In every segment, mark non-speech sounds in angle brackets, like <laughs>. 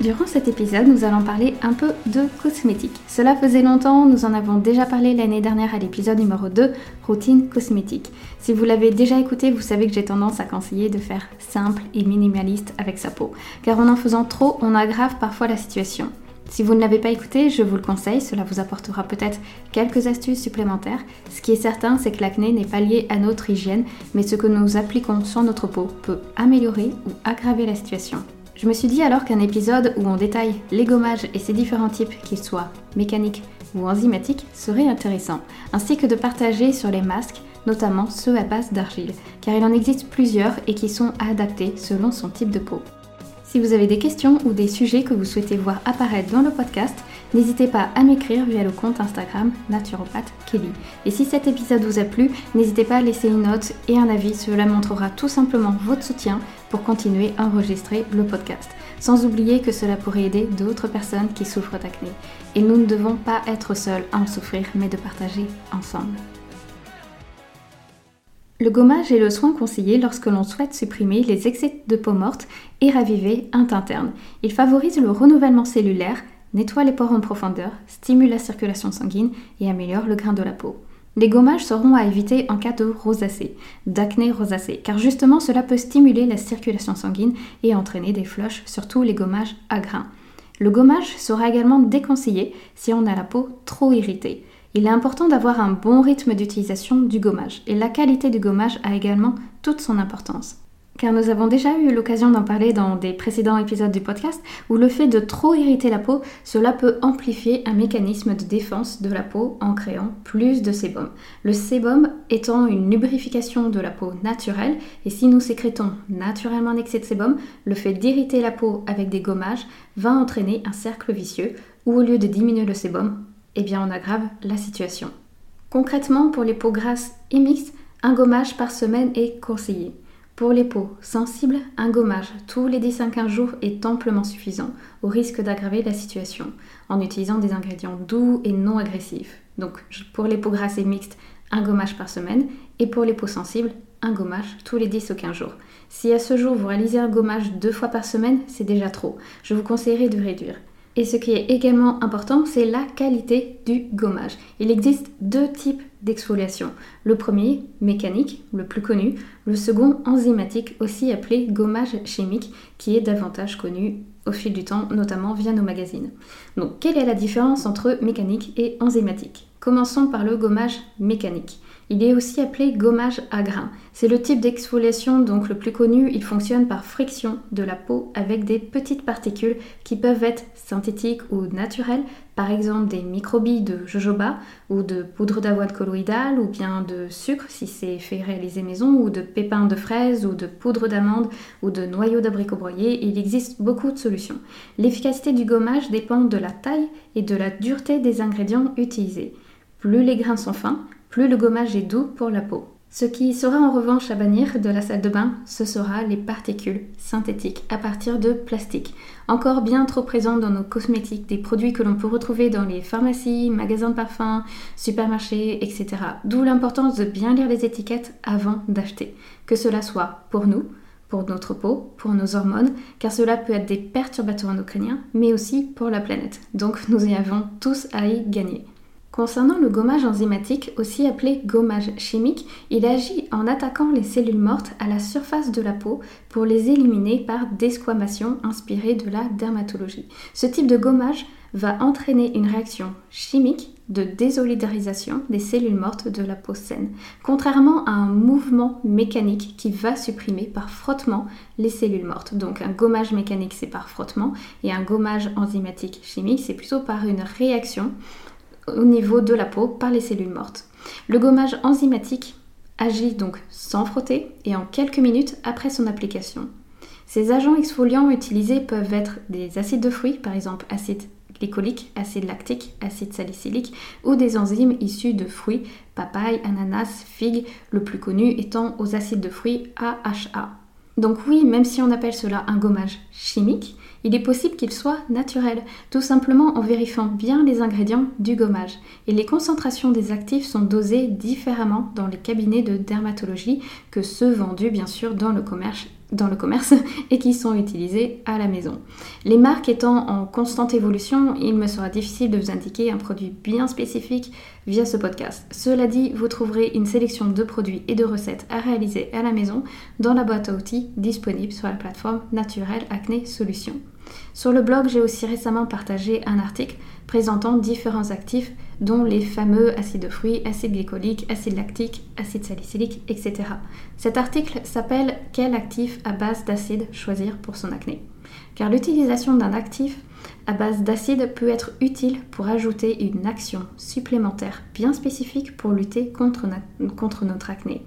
Durant cet épisode, nous allons parler un peu de cosmétiques. Cela faisait longtemps, nous en avons déjà parlé l'année dernière à l'épisode numéro 2, routine cosmétique. Si vous l'avez déjà écouté, vous savez que j'ai tendance à conseiller de faire simple et minimaliste avec sa peau, car en en faisant trop, on aggrave parfois la situation. Si vous ne l'avez pas écouté, je vous le conseille, cela vous apportera peut-être quelques astuces supplémentaires. Ce qui est certain, c'est que l'acné n'est pas lié à notre hygiène, mais ce que nous appliquons sur notre peau peut améliorer ou aggraver la situation. Je me suis dit alors qu'un épisode où on détaille les gommages et ses différents types, qu'ils soient mécaniques ou enzymatiques, serait intéressant, ainsi que de partager sur les masques, notamment ceux à base d'argile, car il en existe plusieurs et qui sont adaptés selon son type de peau. Si vous avez des questions ou des sujets que vous souhaitez voir apparaître dans le podcast, n'hésitez pas à m'écrire via le compte Instagram naturopathe Kelly. Et si cet épisode vous a plu, n'hésitez pas à laisser une note et un avis, cela montrera tout simplement votre soutien pour continuer à enregistrer le podcast. Sans oublier que cela pourrait aider d'autres personnes qui souffrent d'acné. Et nous ne devons pas être seuls à en souffrir, mais de partager ensemble. Le gommage est le soin conseillé lorsque l'on souhaite supprimer les excès de peau morte et raviver un teint terne. Il favorise le renouvellement cellulaire, nettoie les pores en profondeur, stimule la circulation sanguine et améliore le grain de la peau. Les gommages seront à éviter en cas de rosacée, d'acné rosacée, car justement cela peut stimuler la circulation sanguine et entraîner des flushs, surtout les gommages à grains. Le gommage sera également déconseillé si on a la peau trop irritée il est important d'avoir un bon rythme d'utilisation du gommage et la qualité du gommage a également toute son importance. Car nous avons déjà eu l'occasion d'en parler dans des précédents épisodes du podcast où le fait de trop irriter la peau, cela peut amplifier un mécanisme de défense de la peau en créant plus de sébum. Le sébum étant une lubrification de la peau naturelle et si nous sécrétons naturellement un excès de sébum, le fait d'irriter la peau avec des gommages va entraîner un cercle vicieux où au lieu de diminuer le sébum, eh bien on aggrave la situation. Concrètement, pour les peaux grasses et mixtes, un gommage par semaine est conseillé. Pour les peaux sensibles, un gommage tous les 10 à 15 jours est amplement suffisant, au risque d'aggraver la situation, en utilisant des ingrédients doux et non agressifs. Donc pour les peaux grasses et mixtes, un gommage par semaine, et pour les peaux sensibles, un gommage tous les 10 ou 15 jours. Si à ce jour vous réalisez un gommage deux fois par semaine, c'est déjà trop. Je vous conseillerais de réduire. Et ce qui est également important, c'est la qualité du gommage. Il existe deux types d'exfoliation. Le premier, mécanique, le plus connu. Le second, enzymatique, aussi appelé gommage chimique, qui est davantage connu au fil du temps, notamment via nos magazines. Donc, quelle est la différence entre mécanique et enzymatique? Commençons par le gommage mécanique. Il est aussi appelé gommage à grains. C'est le type d'exfoliation donc le plus connu. Il fonctionne par friction de la peau avec des petites particules qui peuvent être synthétiques ou naturelles, par exemple des microbilles de jojoba ou de poudre d'avoine colloïdale ou bien de sucre si c'est fait réaliser maison ou de pépins de fraises ou de poudre d'amande ou de noyaux d'abricot broyés. Il existe beaucoup de solutions. L'efficacité du gommage dépend de la taille et de la dureté des ingrédients utilisés. Plus les grains sont fins, plus le gommage est doux pour la peau. Ce qui sera en revanche à bannir de la salle de bain, ce sera les particules synthétiques à partir de plastique, encore bien trop présentes dans nos cosmétiques, des produits que l'on peut retrouver dans les pharmacies, magasins de parfums, supermarchés, etc. D'où l'importance de bien lire les étiquettes avant d'acheter, que cela soit pour nous, pour notre peau, pour nos hormones, car cela peut être des perturbateurs endocriniens, mais aussi pour la planète. Donc nous y avons tous à y gagner. Concernant le gommage enzymatique, aussi appelé gommage chimique, il agit en attaquant les cellules mortes à la surface de la peau pour les éliminer par desquamation inspirée de la dermatologie. Ce type de gommage va entraîner une réaction chimique de désolidarisation des cellules mortes de la peau saine, contrairement à un mouvement mécanique qui va supprimer par frottement les cellules mortes. Donc un gommage mécanique c'est par frottement et un gommage enzymatique chimique c'est plutôt par une réaction au niveau de la peau par les cellules mortes. Le gommage enzymatique agit donc sans frotter et en quelques minutes après son application. Ces agents exfoliants utilisés peuvent être des acides de fruits, par exemple acide glycolique, acide lactique, acide salicylique ou des enzymes issues de fruits, papaye, ananas, figue, le plus connu étant aux acides de fruits AHA. Donc oui, même si on appelle cela un gommage chimique, il est possible qu'il soit naturel, tout simplement en vérifiant bien les ingrédients du gommage. Et les concentrations des actifs sont dosées différemment dans les cabinets de dermatologie que ceux vendus bien sûr dans le commerce dans le commerce <laughs> et qui sont utilisés à la maison. Les marques étant en constante évolution, il me sera difficile de vous indiquer un produit bien spécifique via ce podcast. Cela dit, vous trouverez une sélection de produits et de recettes à réaliser à la maison dans la boîte à outils disponible sur la plateforme Naturel Acné Solutions. Sur le blog, j'ai aussi récemment partagé un article présentant différents actifs dont les fameux acides de fruits, acide glycolique, acide lactique, acide salicylique, etc. Cet article s'appelle Quel actif à base d'acide choisir pour son acné? Car l'utilisation d'un actif à base d'acide peut être utile pour ajouter une action supplémentaire bien spécifique pour lutter contre, contre notre acné.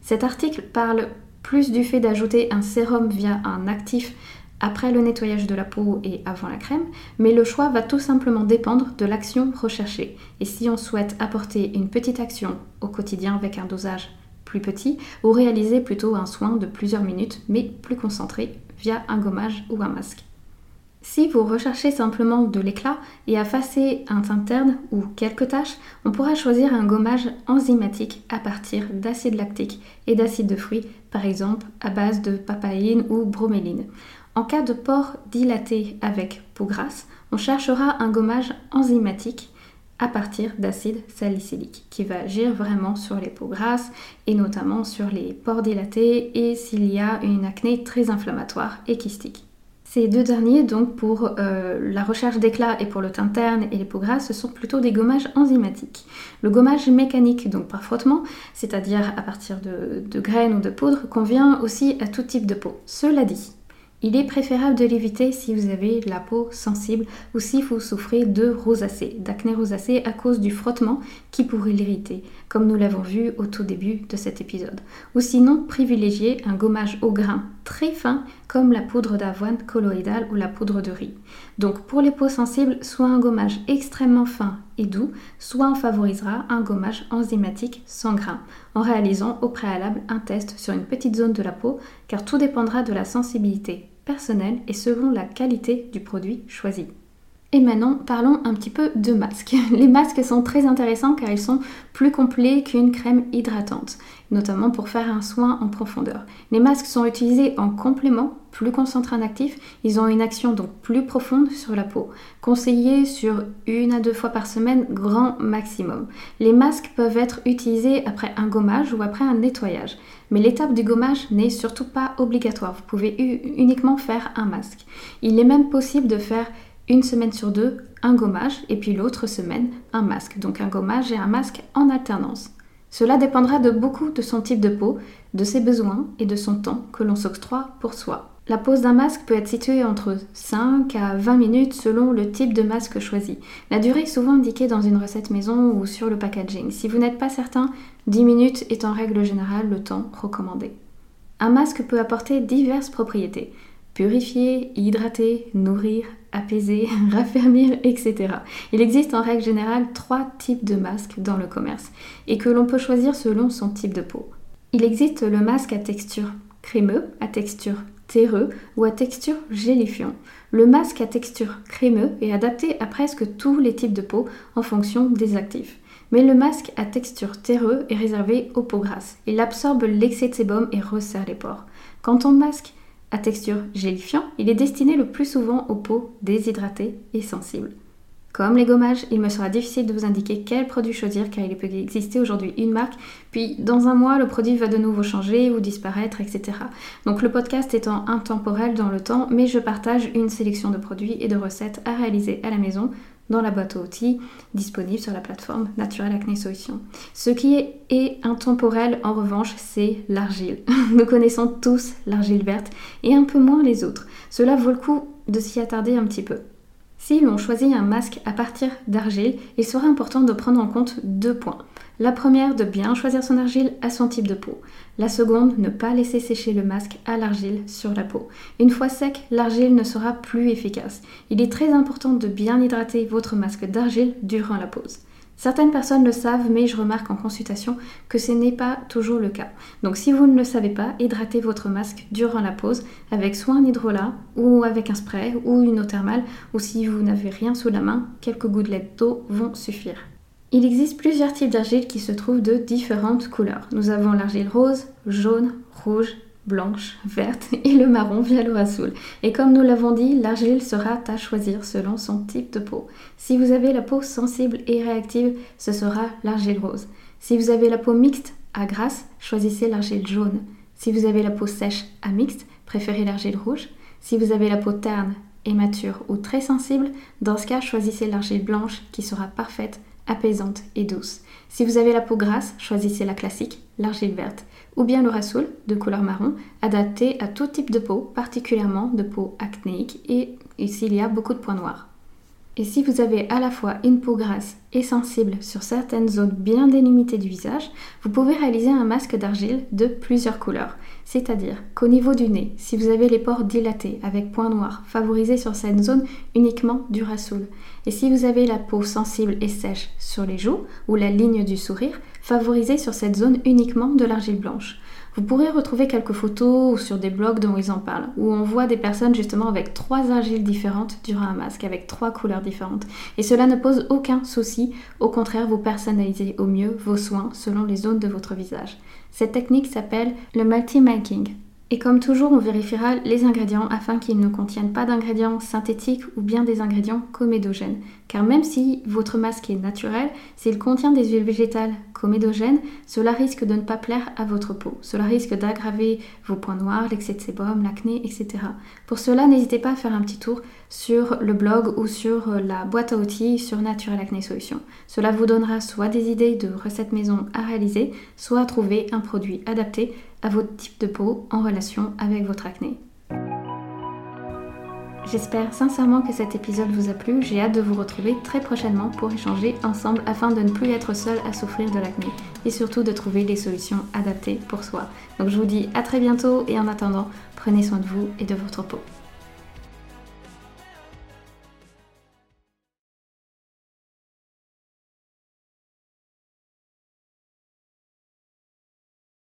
Cet article parle plus du fait d'ajouter un sérum via un actif après le nettoyage de la peau et avant la crème, mais le choix va tout simplement dépendre de l'action recherchée. Et si on souhaite apporter une petite action au quotidien avec un dosage plus petit, ou réaliser plutôt un soin de plusieurs minutes mais plus concentré via un gommage ou un masque. Si vous recherchez simplement de l'éclat et effacer un teint terne ou quelques taches, on pourra choisir un gommage enzymatique à partir d'acide lactique et d'acide de fruits, par exemple à base de papaïne ou broméline. En cas de pores dilaté avec peau grasse, on cherchera un gommage enzymatique à partir d'acide salicylique qui va agir vraiment sur les peaux grasses et notamment sur les pores dilatés et s'il y a une acné très inflammatoire et kystique. Ces deux derniers, donc pour euh, la recherche d'éclat et pour le teint terne et les peaux grasses, ce sont plutôt des gommages enzymatiques. Le gommage mécanique, donc par frottement, c'est-à-dire à partir de, de graines ou de poudre, convient aussi à tout type de peau. Cela dit, il est préférable de l'éviter si vous avez la peau sensible ou si vous souffrez de rosacée, d'acné rosacée à cause du frottement qui pourrait l'irriter, comme nous l'avons vu au tout début de cet épisode. Ou sinon, privilégiez un gommage au grain très fin comme la poudre d'avoine colloïdale ou la poudre de riz. Donc pour les peaux sensibles, soit un gommage extrêmement fin et doux, soit on favorisera un gommage enzymatique sans grain, en réalisant au préalable un test sur une petite zone de la peau, car tout dépendra de la sensibilité personnelle et selon la qualité du produit choisi. Et maintenant, parlons un petit peu de masques. <laughs> Les masques sont très intéressants car ils sont plus complets qu'une crème hydratante, notamment pour faire un soin en profondeur. Les masques sont utilisés en complément, plus concentrés en actif, ils ont une action donc plus profonde sur la peau. Conseillés sur une à deux fois par semaine, grand maximum. Les masques peuvent être utilisés après un gommage ou après un nettoyage. Mais l'étape du gommage n'est surtout pas obligatoire. Vous pouvez uniquement faire un masque. Il est même possible de faire une semaine sur deux un gommage et puis l'autre semaine un masque. Donc un gommage et un masque en alternance. Cela dépendra de beaucoup de son type de peau, de ses besoins et de son temps que l'on s'octroie pour soi. La pose d'un masque peut être située entre 5 à 20 minutes selon le type de masque choisi. La durée est souvent indiquée dans une recette maison ou sur le packaging. Si vous n'êtes pas certain, 10 minutes est en règle générale le temps recommandé. Un masque peut apporter diverses propriétés purifier, hydrater, nourrir, apaiser, <laughs> raffermir, etc. Il existe en règle générale trois types de masques dans le commerce et que l'on peut choisir selon son type de peau. Il existe le masque à texture crémeux, à texture terreux ou à texture gélifiant. Le masque à texture crémeux est adapté à presque tous les types de peau en fonction des actifs. Mais le masque à texture terreux est réservé aux peaux grasses. Il absorbe l'excès de sébum et resserre les pores. Quand on masque à texture gélifiant, il est destiné le plus souvent aux peaux déshydratées et sensibles. Comme les gommages, il me sera difficile de vous indiquer quel produit choisir car il peut exister aujourd'hui une marque, puis dans un mois le produit va de nouveau changer ou disparaître, etc. Donc le podcast étant intemporel dans le temps, mais je partage une sélection de produits et de recettes à réaliser à la maison dans la boîte à outils disponible sur la plateforme Naturel Acné Solutions. Ce qui est, intemporel en revanche, c'est l'argile. <laughs> Nous connaissons tous l'argile verte et un peu moins les autres. Cela vaut le coup de s'y attarder un petit peu. Si l'on choisit un masque à partir d'argile, il sera important de prendre en compte deux points. La première, de bien choisir son argile à son type de peau. La seconde, ne pas laisser sécher le masque à l'argile sur la peau. Une fois sec, l'argile ne sera plus efficace. Il est très important de bien hydrater votre masque d'argile durant la pose. Certaines personnes le savent, mais je remarque en consultation que ce n'est pas toujours le cas. Donc si vous ne le savez pas, hydratez votre masque durant la pause avec soit un hydrolat ou avec un spray ou une eau thermale ou si vous n'avez rien sous la main, quelques gouttelettes d'eau vont suffire. Il existe plusieurs types d'argile qui se trouvent de différentes couleurs. Nous avons l'argile rose, jaune, rouge, blanche, verte <laughs> et le marron via le rassoul. Et comme nous l'avons dit, l'argile sera à choisir selon son type de peau. Si vous avez la peau sensible et réactive, ce sera l'argile rose. Si vous avez la peau mixte à grasse, choisissez l'argile jaune. Si vous avez la peau sèche à mixte, préférez l'argile rouge. Si vous avez la peau terne et mature ou très sensible, dans ce cas, choisissez l'argile blanche qui sera parfaite, apaisante et douce. Si vous avez la peau grasse, choisissez la classique, l'argile verte ou bien le rassoul de couleur marron, adapté à tout type de peau, particulièrement de peau acnéique et, s'il y a beaucoup de points noirs. Et si vous avez à la fois une peau grasse et sensible sur certaines zones bien délimitées du visage, vous pouvez réaliser un masque d'argile de plusieurs couleurs. C'est-à-dire qu'au niveau du nez, si vous avez les pores dilatés avec points noirs, favorisez sur cette zone uniquement du rassoul. Et si vous avez la peau sensible et sèche sur les joues ou la ligne du sourire, favorisez sur cette zone uniquement de l'argile blanche. Vous pourrez retrouver quelques photos sur des blogs dont ils en parlent, où on voit des personnes justement avec trois argiles différentes durant un masque, avec trois couleurs différentes. Et cela ne pose aucun souci, au contraire, vous personnalisez au mieux vos soins selon les zones de votre visage. Cette technique s'appelle le multi-making. Et comme toujours, on vérifiera les ingrédients afin qu'ils ne contiennent pas d'ingrédients synthétiques ou bien des ingrédients comédogènes. Car même si votre masque est naturel, s'il contient des huiles végétales comédogènes, cela risque de ne pas plaire à votre peau. Cela risque d'aggraver vos points noirs, l'excès de sébum, l'acné, etc. Pour cela, n'hésitez pas à faire un petit tour sur le blog ou sur la boîte à outils sur Naturel Acné Solutions. Cela vous donnera soit des idées de recettes maison à réaliser, soit à trouver un produit adapté à votre type de peau en relation avec votre acné. J'espère sincèrement que cet épisode vous a plu. J'ai hâte de vous retrouver très prochainement pour échanger ensemble afin de ne plus être seul à souffrir de l'acné et surtout de trouver des solutions adaptées pour soi. Donc je vous dis à très bientôt et en attendant, prenez soin de vous et de votre peau.